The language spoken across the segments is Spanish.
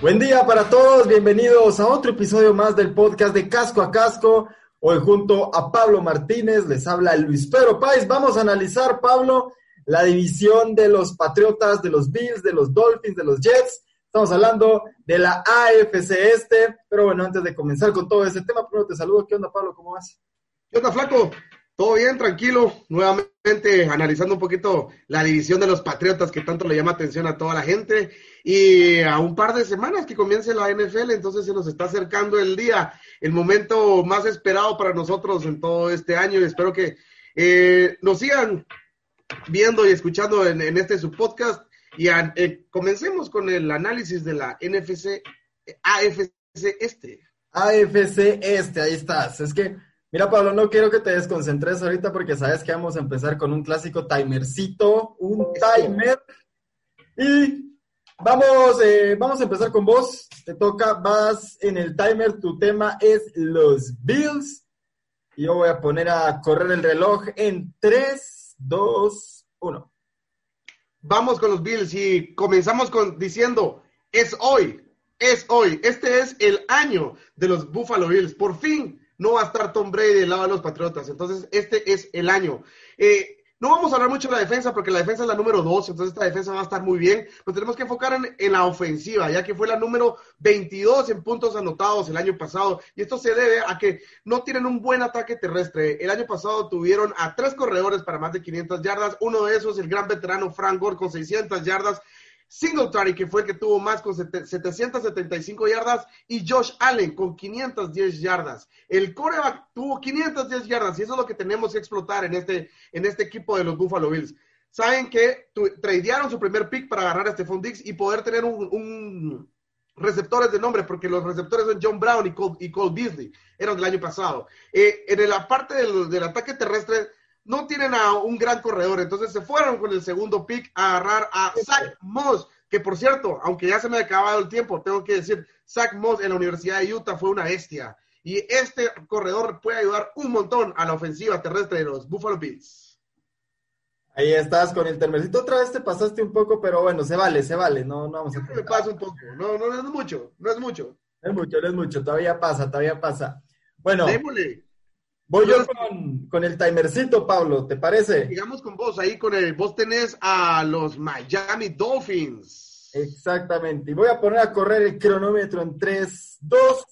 Buen día para todos, bienvenidos a otro episodio más del podcast de Casco a Casco. Hoy junto a Pablo Martínez les habla Luis Pedro Páez. Vamos a analizar, Pablo, la división de los Patriotas, de los Bills, de los Dolphins, de los Jets. Estamos hablando de la AFC Este. Pero bueno, antes de comenzar con todo ese tema, primero te saludo. ¿Qué onda, Pablo? ¿Cómo vas? ¿Qué onda, Flaco? Todo bien, tranquilo. Nuevamente analizando un poquito la división de los Patriotas que tanto le llama atención a toda la gente. Y a un par de semanas que comience la NFL, entonces se nos está acercando el día, el momento más esperado para nosotros en todo este año. Y espero que eh, nos sigan viendo y escuchando en, este su podcast. Y eh, comencemos con el análisis de la NFC, AFC Este. AFC Este, ahí estás. Es que Mira, Pablo, no quiero que te desconcentres ahorita porque sabes que vamos a empezar con un clásico timercito, un timer. Y vamos, eh, vamos a empezar con vos. Te toca, vas en el timer, tu tema es los Bills. Yo voy a poner a correr el reloj en 3, 2, 1. Vamos con los Bills y comenzamos con diciendo, es hoy, es hoy, este es el año de los Buffalo Bills. Por fin no va a estar Tom Brady del lado de los Patriotas. Entonces, este es el año. Eh, no vamos a hablar mucho de la defensa porque la defensa es la número dos, entonces esta defensa va a estar muy bien. Pero tenemos que enfocar en, la ofensiva, ya que fue la número 22 en puntos anotados el año pasado. Y esto se debe a que no tienen un buen ataque terrestre. El año pasado tuvieron a tres corredores para más de 500 yardas. Uno de esos, el gran veterano Frank Gore, con 600 yardas. Singletary, que fue el que tuvo más con 775 yardas, y Josh Allen con 510 yardas. El coreback tuvo 510 yardas, y eso es lo que tenemos que explotar en este, en este equipo de los Buffalo Bills. Saben que tradearon su primer pick para agarrar a Stephon Diggs y poder tener un, receptores de nombre, porque los receptores son John Brown y Cole, y Cole Beasley, eran del año pasado. Eh, en la parte del, del ataque terrestre, no tienen a un gran corredor, entonces se fueron con el segundo pick a agarrar a Zach Moss, que por cierto, aunque ya se me ha acabado el tiempo, tengo que decir, Zach Moss en la Universidad de Utah fue una bestia. Y este corredor puede ayudar un montón a la ofensiva terrestre de los Buffalo Bills. Ahí estás con el termercito. Otra vez te pasaste un poco, pero bueno, se vale, se vale. No, no vamos a. Me pasa un poco. No, no, es mucho. No es mucho. No es mucho, no es mucho. Todavía pasa, todavía pasa. Bueno. Démosle. Voy yo con, el timercito, Pablo, ¿te parece? Digamos con vos, ahí con el, vos tenés a los Miami Dolphins. Exactamente, y voy a poner a correr el cronómetro en 3, 2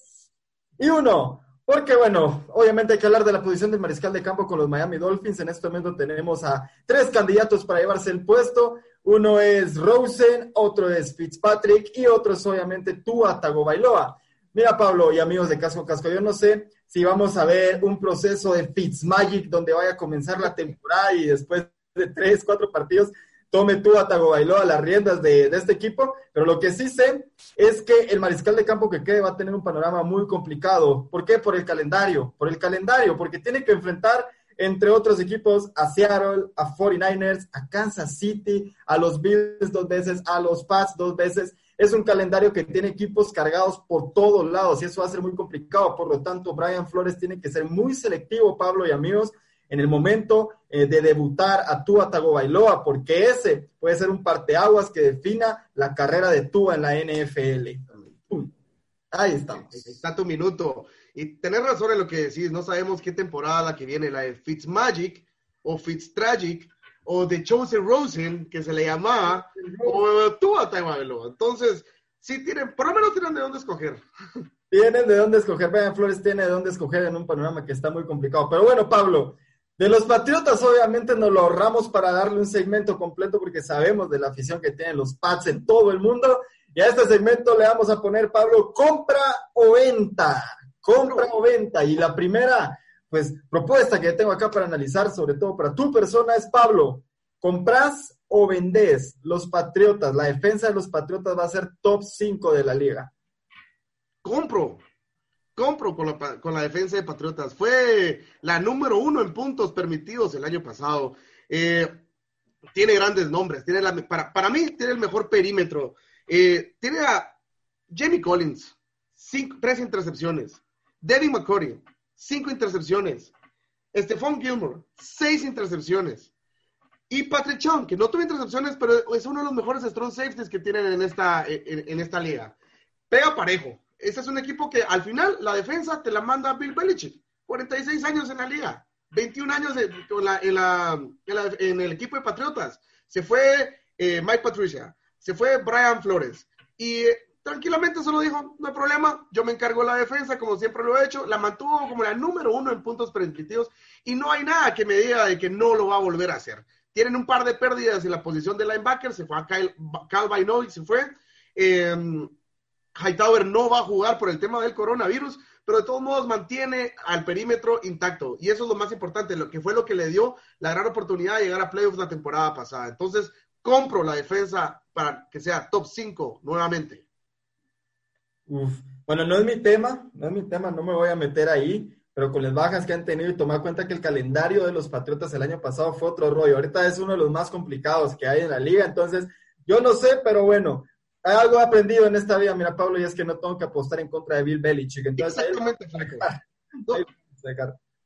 y 1. Porque bueno, obviamente hay que hablar de la posición del mariscal de campo con los Miami Dolphins. En este momento tenemos a tres candidatos para llevarse el puesto. Uno es Rosen, otro es Fitzpatrick y otro es obviamente Tua Tagovailoa. Mira, Pablo y amigos de Casco Casco, yo no sé si vamos a ver un proceso de Fitzmagic donde vaya a comenzar la temporada y después de tres, cuatro partidos tome tú a Tagovailoa las riendas de, este equipo, pero lo que sí sé es que el mariscal de campo que quede va a tener un panorama muy complicado. ¿Por qué? Por el calendario, por el calendario, porque tiene que enfrentar entre otros equipos a Seattle, a 49ers, a Kansas City, a los Bills dos veces, a los Pats dos veces es un calendario que tiene equipos cargados por todos lados y eso va a ser muy complicado. Por lo tanto, Brian Flores tiene que ser muy selectivo, Pablo y amigos, en el momento eh, de debutar a Tua Tagovailoa, porque ese puede ser un parteaguas que defina la carrera de Tua en la NFL. Ahí estamos. Está tu minuto. Y tener razón en lo que decís, no sabemos qué temporada la que viene, la de Fitzmagic o Fitztragic, o de Chosen Rosen, que se le llamaba, o tú a Entonces, sí tienen, por lo menos tienen de dónde escoger. Tienen de dónde escoger. Brian Flores tiene de dónde escoger en un panorama que está muy complicado. Pero bueno, Pablo, de los Patriotas obviamente nos lo ahorramos para darle un segmento completo porque sabemos de la afición que tienen los Pats en todo el mundo. Y a este segmento le vamos a poner, Pablo, compra o venta. Compra o venta. Y la primera pues propuesta que tengo acá para analizar, sobre todo para tu persona, es Pablo, ¿compras o vendés los Patriotas? La defensa de los Patriotas va a ser top 5 de la liga. Compro, compro con la, con la defensa de Patriotas. Fue la número uno en puntos permitidos el año pasado. Eh, tiene grandes nombres. Tiene la, para, para mí, tiene el mejor perímetro. Eh, tiene a Jamie Collins, tres intercepciones. Devin McCurdy, cinco intercepciones. Stephon Gilmore, seis intercepciones. Y Patrick Chung, que no tuvo intercepciones, pero es uno de los mejores strong safeties que tienen en esta, en, esta liga. pega parejo. Ese es un equipo que al final la defensa te la manda Bill Belichick. 46 años en la liga, 21 años en, el equipo de Patriotas. Se fue eh, Mike Patricia, se fue Brian Flores. Y tranquilamente solo dijo, no hay problema, yo me encargo de la defensa como siempre lo he hecho. La mantuvo como la número uno en puntos prescriptivos y no hay nada que me diga de que no lo va a volver a hacer. Tienen un par de pérdidas en la posición de linebacker, se fue a Kyle, Kyle se fue. Eh, Hightower no va a jugar por el tema del coronavirus, pero de todos modos mantiene al perímetro intacto. Y eso es lo más importante, lo que fue lo que le dio la gran oportunidad de llegar a playoffs la temporada pasada. Entonces, compro la defensa para que sea top 5 nuevamente. Bueno, no es mi tema, no es mi tema, no me voy a meter ahí, pero con las bajas que han tenido y tomar cuenta que el calendario de los Patriotas el año pasado fue otro rollo. Ahorita es uno de los más complicados que hay en la liga, entonces yo no sé, pero bueno, algo he aprendido en esta vida, mira Pablo, y es que no tengo que apostar en contra de Bill Belichick. Exactamente.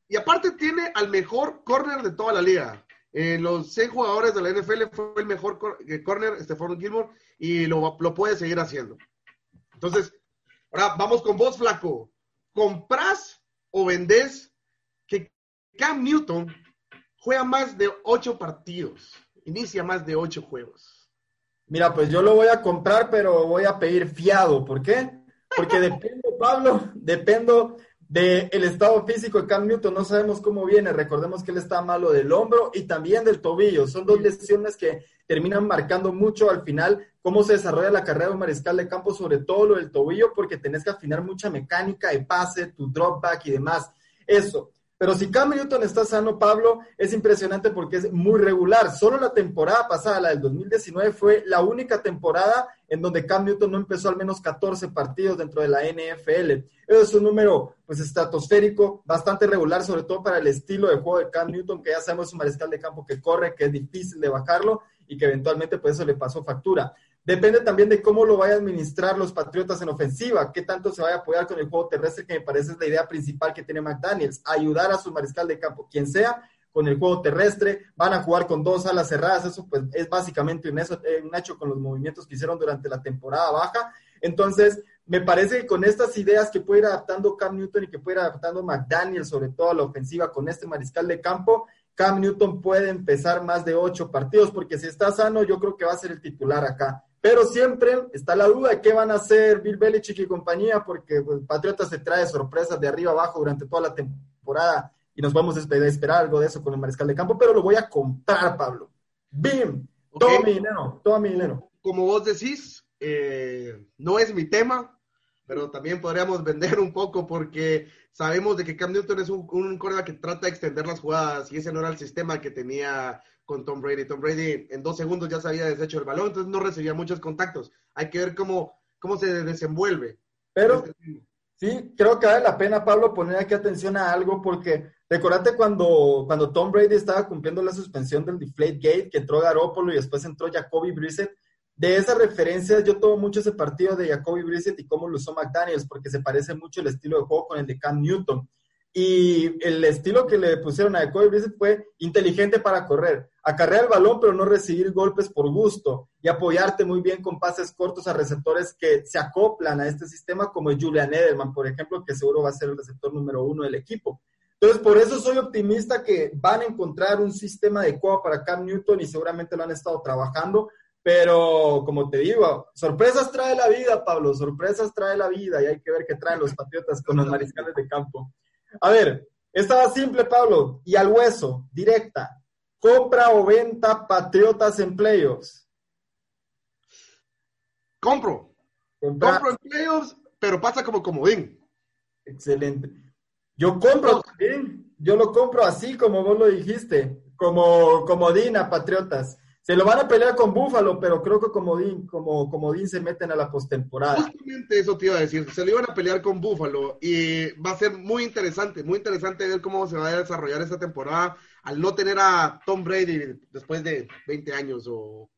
Y aparte tiene al mejor corner de toda la liga. Eh, los seis jugadores de la NFL fue el mejor eh, corner, Stephon Gilmore, y lo, lo puede seguir haciendo. Entonces, ahora vamos con vos, Flaco. ¿Comprás o vendés que Cam Newton juega más de ocho partidos? Inicia más de ocho juegos. Mira, pues yo lo voy a comprar, pero voy a pedir fiado. ¿Por qué? Porque dependo, Pablo, dependo del estado físico de Cam Newton. No sabemos cómo viene. Recordemos que él está malo del hombro y también del tobillo. Son dos lesiones que terminan marcando mucho al final cómo se desarrolla la carrera de un mariscal de campo, sobre todo lo del tobillo, porque tenés que afinar mucha mecánica de pase, tu drop back y demás. Eso. Pero si Cam Newton está sano, Pablo, es impresionante porque es muy regular. Solo la temporada pasada, la del 2019, fue la única temporada en donde Cam Newton no empezó al menos 14 partidos dentro de la NFL. Eso es un número pues estratosférico, bastante regular, sobre todo para el estilo de juego de Cam Newton, que ya sabemos es un mariscal de campo que corre, que es difícil de bajarlo y que eventualmente pues eso le pasó factura. Depende también de cómo lo vaya a administrar los Patriotas en ofensiva, qué tanto se vaya a apoyar con el juego terrestre, que me parece es la idea principal que tiene McDaniels, ayudar a su mariscal de campo, quien sea, con el juego terrestre, van a jugar con dos alas cerradas, eso pues es básicamente un, eso, eh, hecho con los movimientos que hicieron durante la temporada baja. Entonces, me parece que con estas ideas que puede ir adaptando Cam Newton y que puede ir adaptando McDaniel, sobre todo a la ofensiva, con este mariscal de campo, Cam Newton puede empezar más de ocho partidos, porque si está sano, yo creo que va a ser el titular acá. Pero siempre está la duda de qué van a hacer Bill Belichick y compañía, porque pues, Patriota se trae sorpresas de arriba abajo durante toda la temporada y nos vamos a esperar algo de eso con el mariscal de campo, pero lo voy a comprar, Pablo. ¡Bim! Todo mi dinero, todo mi dinero. Como vos decís, eh, no es mi tema, pero también podríamos vender un poco porque sabemos de que Cam Newton es un, un que trata de extender las jugadas y ese no era el sistema que tenía con Tom Brady. Tom Brady en dos segundos ya se había deshecho el balón, entonces no recibía muchos contactos. Hay que ver cómo, cómo se desenvuelve. Pero este sí, creo que vale la pena, Pablo, poner aquí atención a algo porque recordate cuando, cuando Tom Brady estaba cumpliendo la suspensión del Deflate Gate, que entró Garoppolo y después entró Jacoby Brissett. De esas referencias, yo tomo mucho ese partido de Jacoby Brissett y cómo lo usó McDaniels, porque se parece mucho el estilo de juego con el de Cam Newton. Y el estilo que le pusieron a Jacoby Brissett fue inteligente para correr, acarrear el balón pero no recibir golpes por gusto y apoyarte muy bien con pases cortos a receptores que se acoplan a este sistema como Julian Edelman, por ejemplo, que seguro va a ser el receptor número uno del equipo. Entonces, por eso soy optimista que van a encontrar un sistema adecuado para Cam Newton y seguramente lo han estado trabajando, pero como te digo, sorpresas trae la vida, Pablo, sorpresas trae la vida y hay que ver qué traen los Patriotas con los mariscales de campo. A ver, estaba simple, Pablo, y al hueso, directa. ¿Compra o venta Patriotas en playoffs? Compro. Compro en playoffs, pero pasa como comodín. Excelente. Yo compro también. Yo lo compro así como vos lo dijiste, como comodín a Patriotas. Se lo van a pelear con Búfalo, pero creo que como Dean, como, como se meten a la postemporada. Justamente eso te iba a decir. Se lo iban a pelear con Búfalo y va a ser muy interesante, muy interesante ver cómo se va a desarrollar esta temporada al no tener a Tom Brady después de 20 años o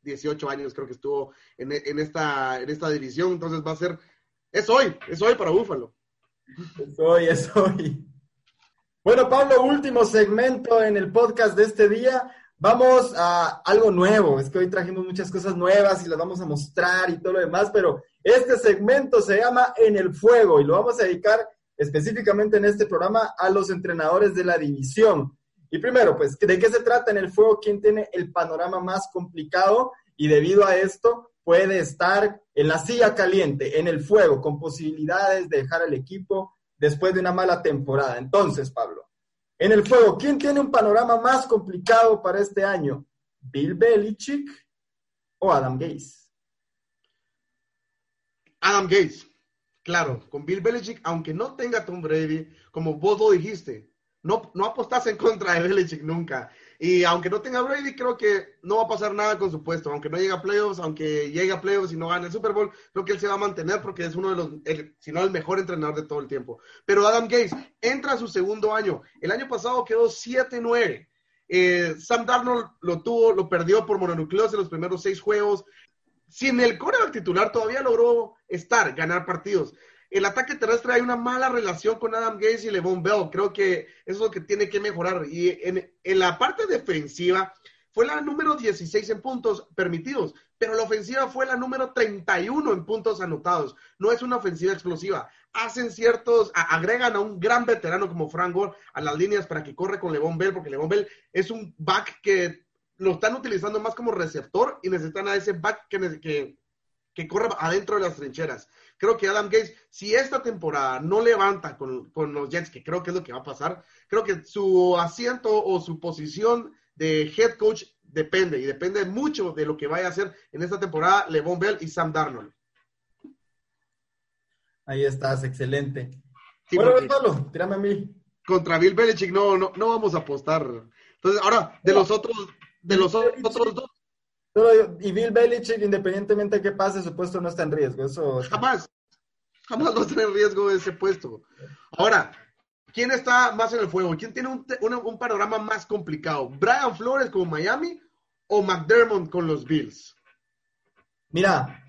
18 años creo que estuvo en, en, esta, en esta división. Entonces va a ser, es hoy, es hoy para Búfalo. Es hoy, es hoy. Bueno, Pablo, último segmento en el podcast de este día vamos a algo nuevo. Es que hoy trajimos muchas cosas nuevas y las vamos a mostrar y todo lo demás, pero este segmento se llama En el Fuego y lo vamos a dedicar específicamente en este programa a los entrenadores de la división. Y primero, pues, ¿de qué se trata en el fuego? ¿Quién tiene el panorama más complicado? Y debido a esto, puede estar en la silla caliente, en el fuego, con posibilidades de dejar al equipo después de una mala temporada. Entonces, Pablo, en el fuego, ¿quién tiene un panorama más complicado para este año? ¿Bill Belichick o Adam Gaze? Adam Gaze, claro, con Bill Belichick, aunque no tenga Tom Brady, como vos lo dijiste, no, no apostás en contra de Belichick nunca. Y aunque no tenga Brady, creo que no va a pasar nada con su puesto. Aunque no llegue a playoffs, aunque llegue a playoffs y no gane el Super Bowl, creo que él se va a mantener porque es uno de los, si no el mejor entrenador de todo el tiempo. Pero Adam Gates entra a su segundo año. El año pasado quedó 7-9. Eh, Sam Darnold lo tuvo, lo perdió por mononucleosis en los primeros seis juegos. Sin el core titular todavía logró estar, ganar partidos el ataque terrestre hay una mala relación con Adam Gates y Levon Bell. Creo que eso es lo que tiene que mejorar. Y en, la parte defensiva fue la número 16 en puntos permitidos, pero la ofensiva fue la número 31 en puntos anotados. No es una ofensiva explosiva. Hacen ciertos, agregan a un gran veterano como Frank Gore a las líneas para que corre con Levon Bell, porque Levon Bell es un back que lo están utilizando más como receptor y necesitan a ese back que, que, que corra adentro de las trincheras. Creo que Adam Gates, si esta temporada no levanta con, los Jets, que creo que es lo que va a pasar, creo que su asiento o su posición de head coach depende y depende mucho de lo que vaya a hacer en esta temporada Levon Bell y Sam Darnold. Ahí estás, excelente. bueno, tírame a mí. Contra Bill Belichick no, no, no vamos a apostar. Entonces, ahora, de los otros, de los otros dos, y Bill Belichick, independientemente de qué pase, su puesto no está en riesgo. Eso jamás, jamás va a estar en riesgo ese puesto. Ahora, ¿quién está más en el fuego? ¿Quién tiene un, un, panorama más complicado? ¿Brian Flores con Miami o McDermott con los Bills? Mira,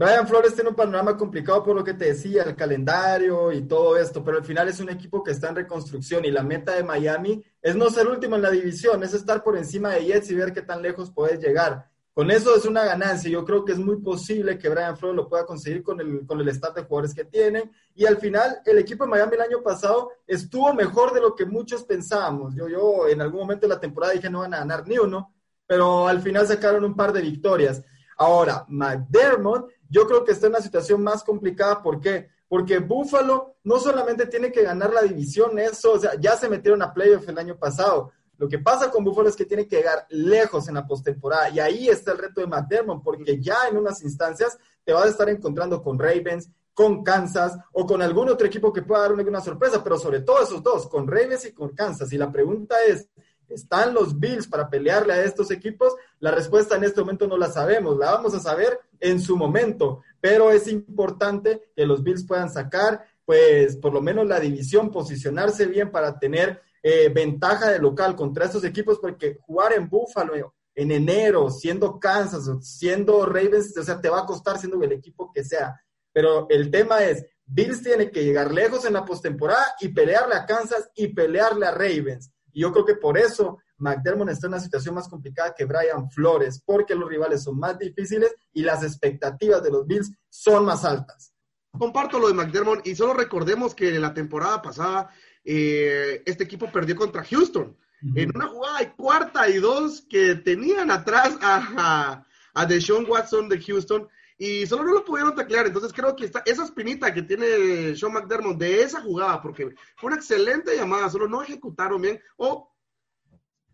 Brian Flores tiene un panorama complicado por lo que te decía, el calendario y todo esto, pero al final es un equipo que está en reconstrucción y la meta de Miami es no ser último en la división, es estar por encima de Jets y ver qué tan lejos puedes llegar. Con eso es una ganancia. Yo creo que es muy posible que Brian Flores lo pueda conseguir con el, con el stat de jugadores que tienen. Y al final, el equipo de Miami el año pasado estuvo mejor de lo que muchos pensábamos. Yo, yo en algún momento de la temporada dije no van a ganar ni uno, pero al final sacaron un par de victorias. Ahora, McDermott, yo creo que está en una situación más complicada. ¿Por qué? Porque Buffalo no solamente tiene que ganar la división, eso, o sea, ya se metieron a playoff el año pasado. Lo que pasa con Buffalo es que tiene que llegar lejos en la postemporada y ahí está el reto de McDermott, porque ya en unas instancias te vas a estar encontrando con Ravens, con Kansas o con algún otro equipo que pueda dar una sorpresa, pero sobre todo esos dos, con Ravens y con Kansas. Y la pregunta es, ¿Están los Bills para pelearle a estos equipos? La respuesta en este momento no la sabemos, la vamos a saber en su momento, pero es importante que los Bills puedan sacar, pues, por lo menos la división, posicionarse bien para tener eh, ventaja de local contra estos equipos, porque jugar en Buffalo en enero, siendo Kansas, siendo Ravens, o sea, te va a costar siendo el equipo que sea. Pero el tema es, Bills tiene que llegar lejos en la postemporada y pelearle a Kansas y pelearle a Ravens. Y yo creo que por eso McDermott está en una situación más complicada que Brian Flores, porque los rivales son más difíciles y las expectativas de los Bills son más altas. Comparto lo de McDermott y solo recordemos que en la temporada pasada eh, este equipo perdió contra Houston en una jugada de cuarta y dos que tenían atrás a, a, Deshaun Watson de Houston y solo no lo pudieron taclear. Entonces creo que está, esa espinita que tiene Sean McDermott de esa jugada, porque fue una excelente llamada, solo no ejecutaron bien. O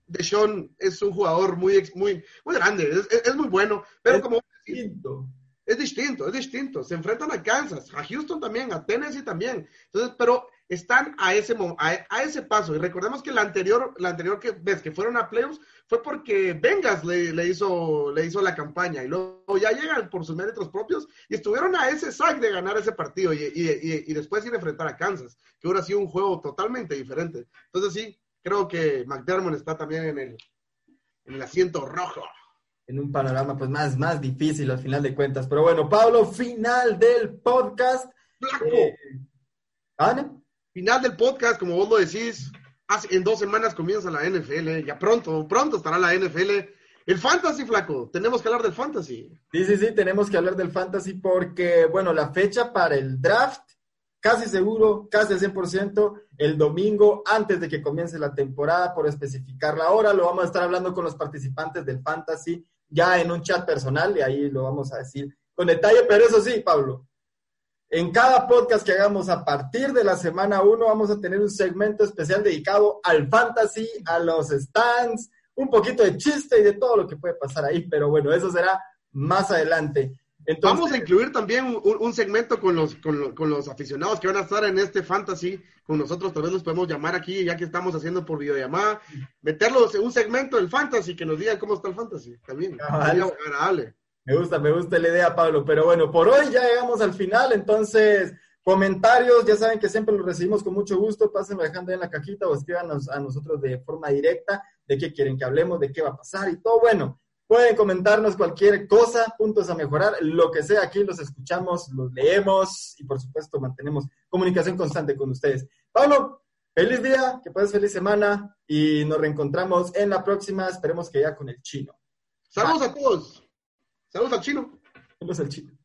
Deshaun es un jugador muy, muy, muy grande, es, muy bueno, pero como... Distinto. Es distinto, es distinto. Se enfrentan a Kansas, a Houston también, a Tennessee también. Entonces, pero están a ese, a, ese paso. Y recordemos que la anterior, la anterior que ves que fueron a playoffs fue porque Vengas le, hizo, le hizo la campaña y luego ya llegan por sus méritos propios y estuvieron a ese sac de ganar ese partido y, y, después ir a enfrentar a Kansas, que hubiera sido un juego totalmente diferente. Entonces sí, creo que McDermott está también en el, en el asiento rojo. En un panorama pues más, más difícil al final de cuentas. Pero bueno, Pablo, final del podcast. Blanco. Eh, Final del podcast, como vos lo decís, en dos semanas comienza la NFL, ya pronto, pronto estará la NFL. El fantasy, flaco, tenemos que hablar del fantasy. Sí, sí, sí, tenemos que hablar del fantasy porque, bueno, la fecha para el draft, casi seguro, casi al 100%, el domingo antes de que comience la temporada, por especificar la hora, lo vamos a estar hablando con los participantes del fantasy ya en un chat personal y ahí lo vamos a decir con detalle, pero eso sí, Pablo, en cada podcast que hagamos a partir de la semana 1 vamos a tener un segmento especial dedicado al fantasy, a los stands, un poquito de chiste y de todo lo que puede pasar ahí, pero bueno, eso será más adelante. Entonces, Vamos a incluir también un, segmento con los, con, los aficionados que van a estar en este fantasy con nosotros. Tal vez los podemos llamar aquí, ya que estamos haciendo por videollamada. Meterlos en un segmento del fantasy, que nos digan cómo está el fantasy. También. agradable. Me gusta, me gusta la idea, Pablo. Pero bueno, por hoy ya llegamos al final. Entonces, comentarios, ya saben que siempre los recibimos con mucho gusto. Pásenlo dejando en la cajita o escríbanos a nosotros de forma directa de qué quieren que hablemos, de qué va a pasar y todo. Bueno, pueden comentarnos cualquier cosa, puntos a mejorar, lo que sea. Aquí los escuchamos, los leemos y por supuesto mantenemos comunicación constante con ustedes. Pablo, feliz día, que pases feliz semana y nos reencontramos en la próxima. Esperemos que ya con el chino. Saludos a todos. Saludos al chino. Saludos al chino.